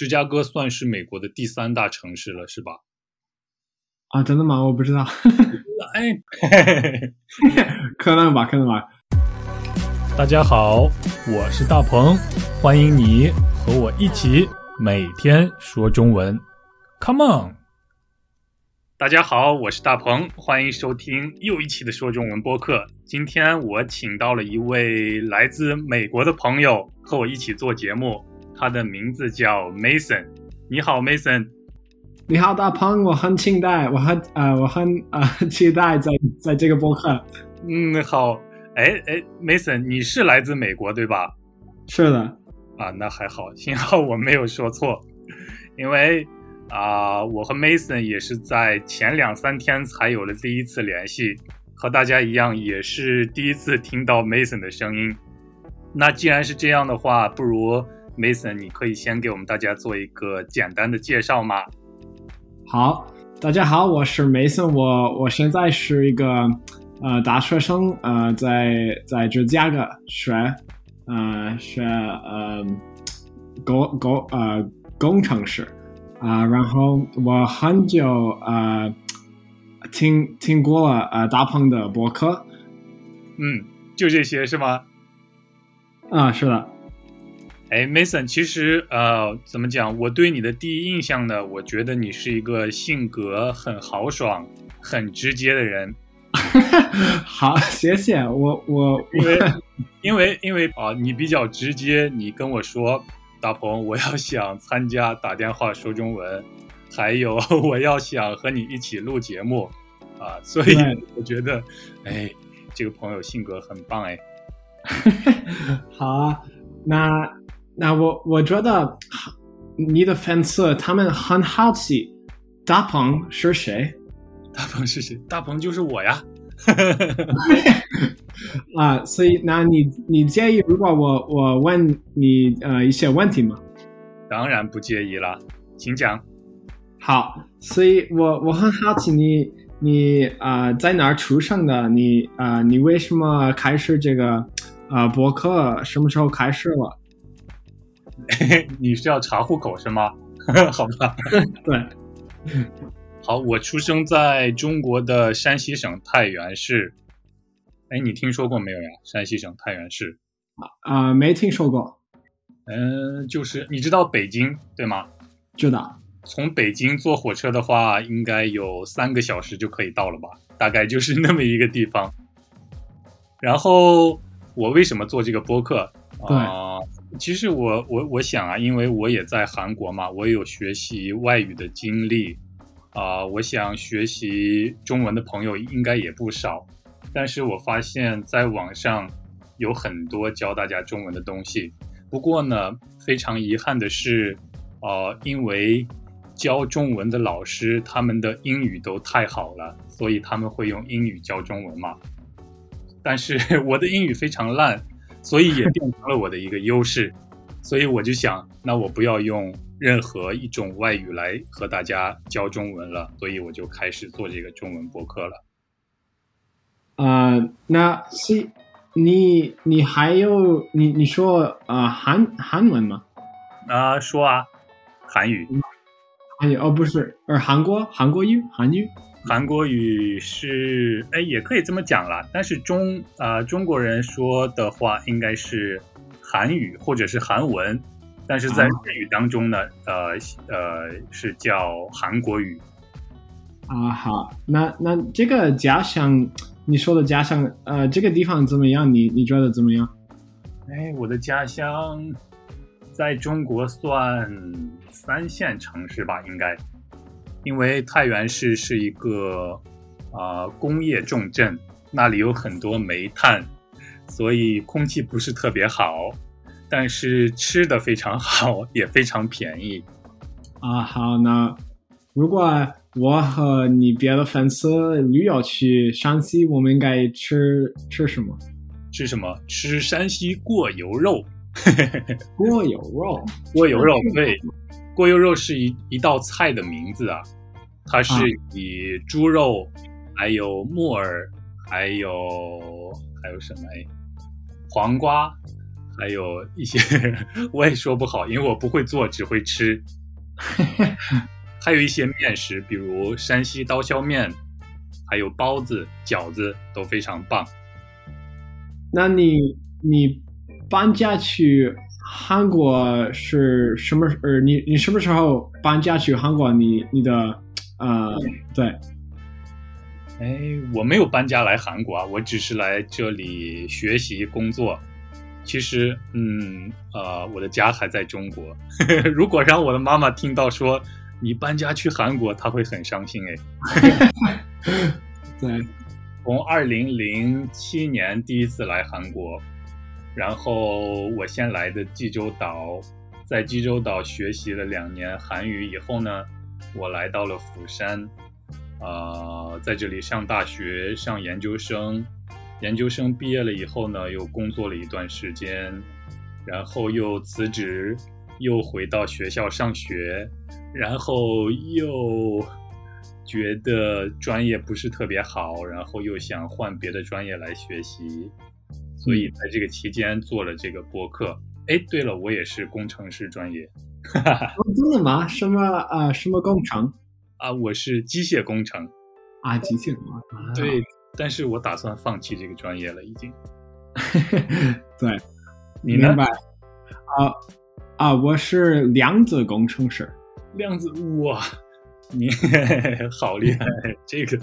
芝加哥算是美国的第三大城市了，是吧？啊，真的吗？我不知道。哎，可能吧，可能吧。大家好，我是大鹏，欢迎你和我一起每天说中文。Come on！大家好，我是大鹏，欢迎收听又一期的说中文播客。今天我请到了一位来自美国的朋友和我一起做节目，他的名字叫 Mason。你好，Mason。你好，大鹏，我很期待，我很呃，我很呃期待在在这个播客。嗯，好。哎哎，Mason，你是来自美国对吧？是的。啊，那还好，幸好我没有说错，因为。啊，我和 Mason 也是在前两三天才有了第一次联系，和大家一样，也是第一次听到 Mason 的声音。那既然是这样的话，不如 Mason，你可以先给我们大家做一个简单的介绍吗？好，大家好，我是 Mason，我我现在是一个呃大学生，呃，在在芝加哥学，呃学呃工工呃工程师。啊，然后我很久呃听听过了呃大鹏的博客，嗯，就这些是吗？啊，是的。哎，Mason，其实呃怎么讲，我对你的第一印象呢，我觉得你是一个性格很豪爽、很直接的人。好，谢谢我我因为因为因为啊，你比较直接，你跟我说。大鹏，我要想参加打电话说中文，还有 我要想和你一起录节目啊，所以我觉得，哎，这个朋友性格很棒哎。好啊，那那我我觉得你的粉丝他们很好奇，大鹏是谁？大鹏是谁？大鹏就是我呀。啊，所以那你你介意如果我我问你呃一些问题吗？当然不介意了，请讲。好，所以我我很好奇你你啊在哪儿出生的？你啊你为什么开始这个啊博客？什么时候开始了？你是要查户口是吗？好吧，对。好，我出生在中国的山西省太原市。哎，你听说过没有呀？山西省太原市啊，没听说过。嗯，就是你知道北京对吗？知道。从北京坐火车的话，应该有三个小时就可以到了吧？大概就是那么一个地方。然后我为什么做这个播客啊？其实我我我想啊，因为我也在韩国嘛，我有学习外语的经历。啊，我想学习中文的朋友应该也不少，但是我发现在网上有很多教大家中文的东西。不过呢，非常遗憾的是，呃，因为教中文的老师他们的英语都太好了，所以他们会用英语教中文嘛。但是 我的英语非常烂，所以也变成了我的一个优势。所以我就想，那我不要用。任何一种外语来和大家教中文了，所以我就开始做这个中文播客了。啊，那是你你还有你你说啊韩韩文吗？啊，说啊，韩语，韩语哦不是，而韩国韩国语韩语韩国语是哎也可以这么讲啦，但是中啊中国人说的话应该是韩语或者是韩文。但是在日语当中呢，呃呃是叫韩国语。啊，好，那那这个家乡，你说的家乡，呃，这个地方怎么样？你你觉得怎么样？哎，我的家乡在中国算三线城市吧，应该，因为太原市是一个啊工业重镇，那里有很多煤炭，所以空气不是特别好。但是吃的非常好，也非常便宜，啊，好，那如果我和你别的粉丝旅游去山西，我们应该吃吃什么？吃什么？吃山西过油肉。过油肉，过油肉，对，过油肉是一一道菜的名字啊，它是以猪肉，还有木耳，还有还有什么？哎，黄瓜。还有一些我也说不好，因为我不会做，只会吃。还有一些面食，比如山西刀削面，还有包子、饺子都非常棒。那你你搬家去韩国是什么？呃，你你什么时候搬家去韩国？你你的呃，对，哎，我没有搬家来韩国啊，我只是来这里学习工作。其实，嗯，呃，我的家还在中国。如果让我的妈妈听到说你搬家去韩国，她会很伤心哎。对，从二零零七年第一次来韩国，然后我先来的济州岛，在济州岛学习了两年韩语以后呢，我来到了釜山，呃，在这里上大学、上研究生。研究生毕业了以后呢，又工作了一段时间，然后又辞职，又回到学校上学，然后又觉得专业不是特别好，然后又想换别的专业来学习，所以在这个期间做了这个播客。哎，对了，我也是工程师专业。真的吗？什么啊？什么工程？啊，我是机械工程。啊，机械工程。对。但是我打算放弃这个专业了，已经。对，你明白？啊啊，我是量子工程师。量子哇，你 好厉害！这个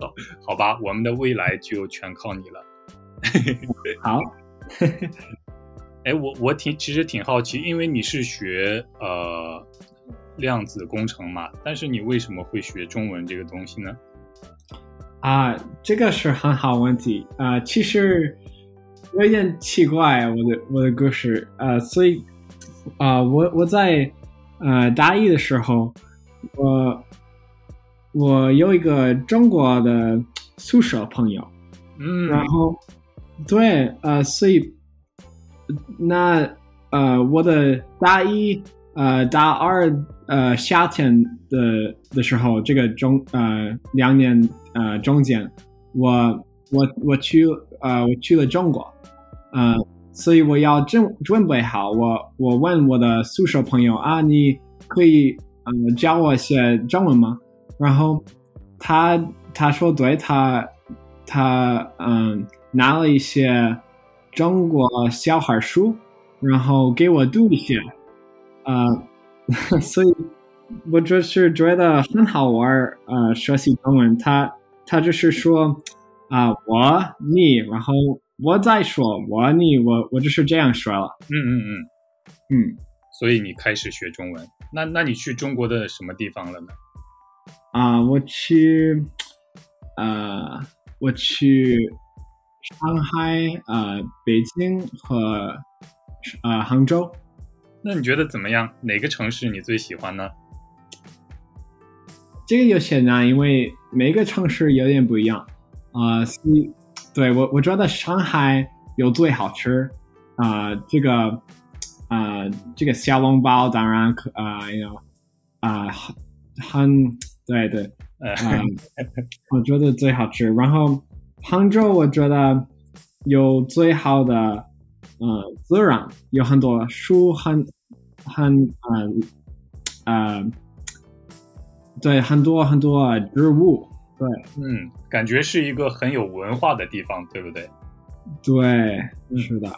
好，好吧，我们的未来就全靠你了。好。哎，我我挺其实挺好奇，因为你是学呃量子工程嘛，但是你为什么会学中文这个东西呢？啊，这个是很好问题啊。其实有点奇怪，我的我的故事啊，所以啊，我我在呃大一的时候，我我有一个中国的宿舍朋友，嗯，然后对呃，所以那呃我的大一呃大二呃夏天的的时候，这个中呃两年。呃，中间，我我我去呃，我去了中国，呃，所以我要准准备好。我我问我的宿舍朋友啊，你可以呃教我写中文吗？然后他他说对，他他嗯拿了一些中国小孩书，然后给我读一些，呃，所以我就是觉得很好玩呃，学习中文，他。他就是说，啊，我你，然后我再说我你，我我就是这样说了。嗯嗯嗯嗯，所以你开始学中文，那那你去中国的什么地方了呢？啊，我去，呃，我去上海、呃，北京和呃杭州。那你觉得怎么样？哪个城市你最喜欢呢？这个有些难，因为每个城市有点不一样啊。所以，对我我觉得上海有最好吃啊，这个啊，这个小笼包当然可啊，有啊，很很对对，啊，我觉得最好吃。然后杭州我觉得有最好的呃自然，有很多树，很很嗯呃。对，很多很多植物，对，嗯，感觉是一个很有文化的地方，对不对？对，是的，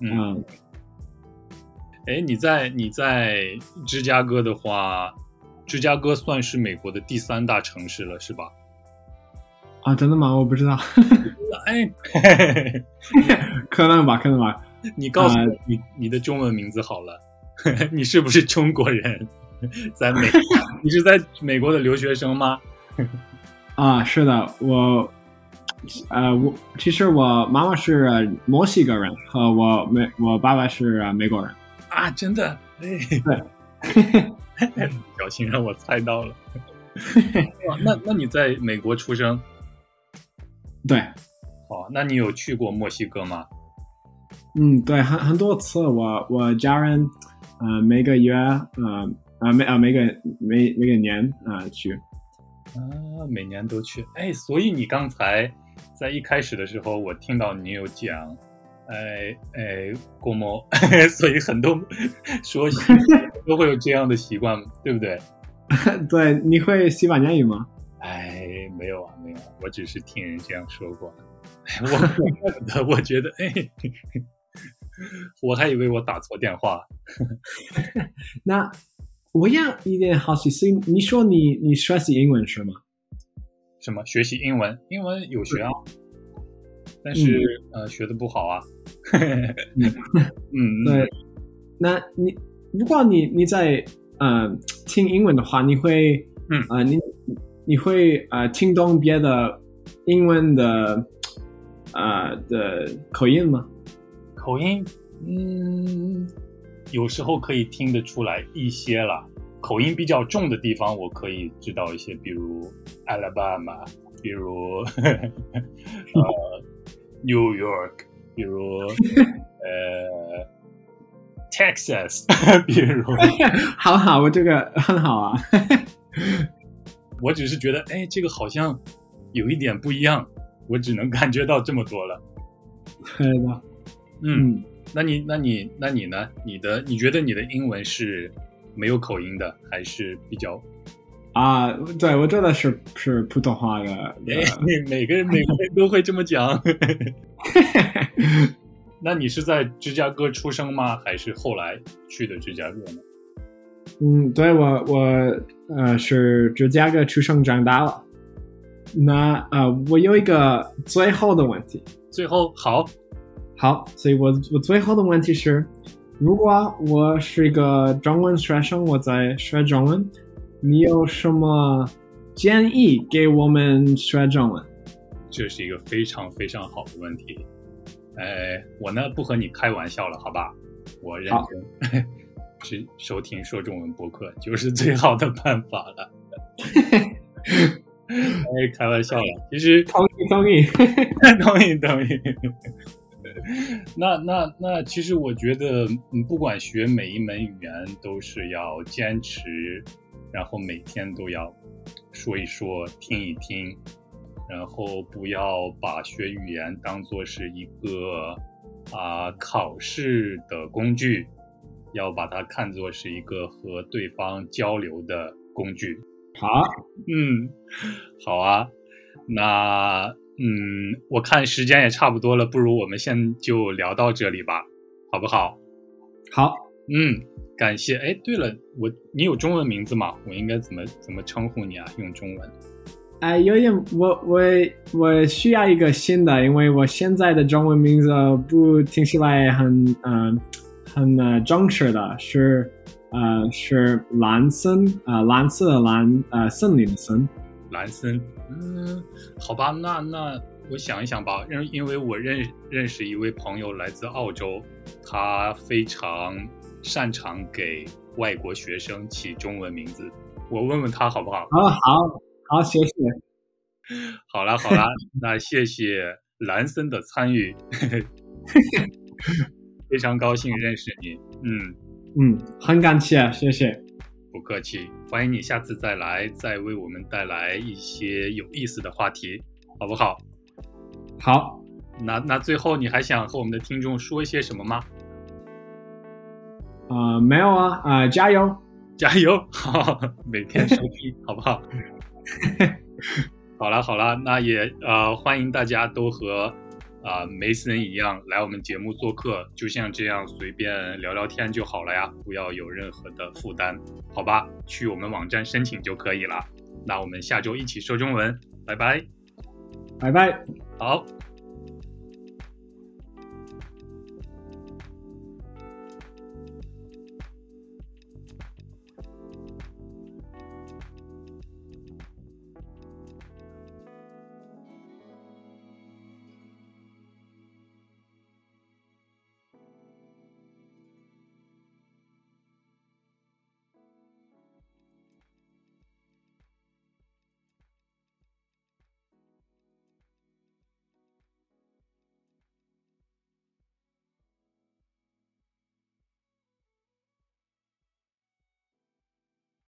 嗯。哎，你在你在芝加哥的话，芝加哥算是美国的第三大城市了，是吧？啊，真的吗？我不知道。哎，可能吧，可能吧。你告诉我，你你的中文名字好了，你是不是中国人？在美，你是在美国的留学生吗？啊，是的，我，呃，我其实我妈妈是墨西哥人，和我美我爸爸是美国人。啊，真的？对，表情让我猜到了。那那你在美国出生？对。哦，那你有去过墨西哥吗？嗯，对，很很多次。我我家人，呃，每个月，呃。啊，每啊每个每每个年啊去，啊每年都去，哎，所以你刚才在一开始的时候，我听到你有讲，哎哎，郭某，所以很多说都会有这样的习惯，对不对？对，你会西班牙语吗？哎，没有啊，没有，我只是听人这样说过。我我觉得，哎，我还以为我打错电话。那我有一点好奇心，你说你你学习英文是吗？什么学习英文？英文有学啊，但是呃，学的不好啊。嗯，对。那你如果你你在呃听英文的话，你会嗯啊你。你会呃听懂别的英文的呃的口音吗？口音，嗯，有时候可以听得出来一些了。口音比较重的地方，我可以知道一些，比如 Alabama，比如 呃 New York，比如 呃 Texas，比如，好好，我这个很好啊。我只是觉得，哎，这个好像有一点不一样，我只能感觉到这么多了。是吧，嗯，那你，那你，那你呢？你的，你觉得你的英文是没有口音的，还是比较？啊，对，我真的是是普通话的。哎，每个人每个人都会这么讲。那你是在芝加哥出生吗？还是后来去的芝加哥呢？嗯，对我我呃是芝加哥出生长大了。那呃，我有一个最后的问题。最后，好，好，所以我我最后的问题是：如果我是一个中文学生，我在学中文，你有什么建议给我们学中文？这是一个非常非常好的问题。哎，我呢不和你开玩笑了，好吧？我认真。去收听说中文播客就是最好的办法了。哎，开玩笑了，其实同意同意 同意同意。那那那，其实我觉得，不管学每一门语言，都是要坚持，然后每天都要说一说，听一听，然后不要把学语言当做是一个啊考试的工具。要把它看作是一个和对方交流的工具。好，嗯，好啊。那，嗯，我看时间也差不多了，不如我们先就聊到这里吧，好不好？好，嗯，感谢。哎，对了，我你有中文名字吗？我应该怎么怎么称呼你啊？用中文？哎，有点，我我我需要一个新的，因为我现在的中文名字不听起来很嗯。呃正式的，是呃是蓝森呃蓝色的蓝呃森林的森，蓝森，嗯，好吧，那那我想一想吧，因因为我认认识一位朋友来自澳洲，他非常擅长给外国学生起中文名字，我问问他好不好？啊，好，好，谢谢。好了好了，那谢谢蓝森的参与。非常高兴认识你，嗯嗯，很感谢，谢谢，不客气，欢迎你下次再来，再为我们带来一些有意思的话题，好不好？好，那那最后你还想和我们的听众说一些什么吗？啊，没有啊，啊，加油，加油，好，每天收听，好不好？好了好了，那也呃，欢迎大家都和。啊，梅森一样来我们节目做客，就像这样随便聊聊天就好了呀，不要有任何的负担，好吧？去我们网站申请就可以了。那我们下周一起说中文，拜拜，拜拜，好。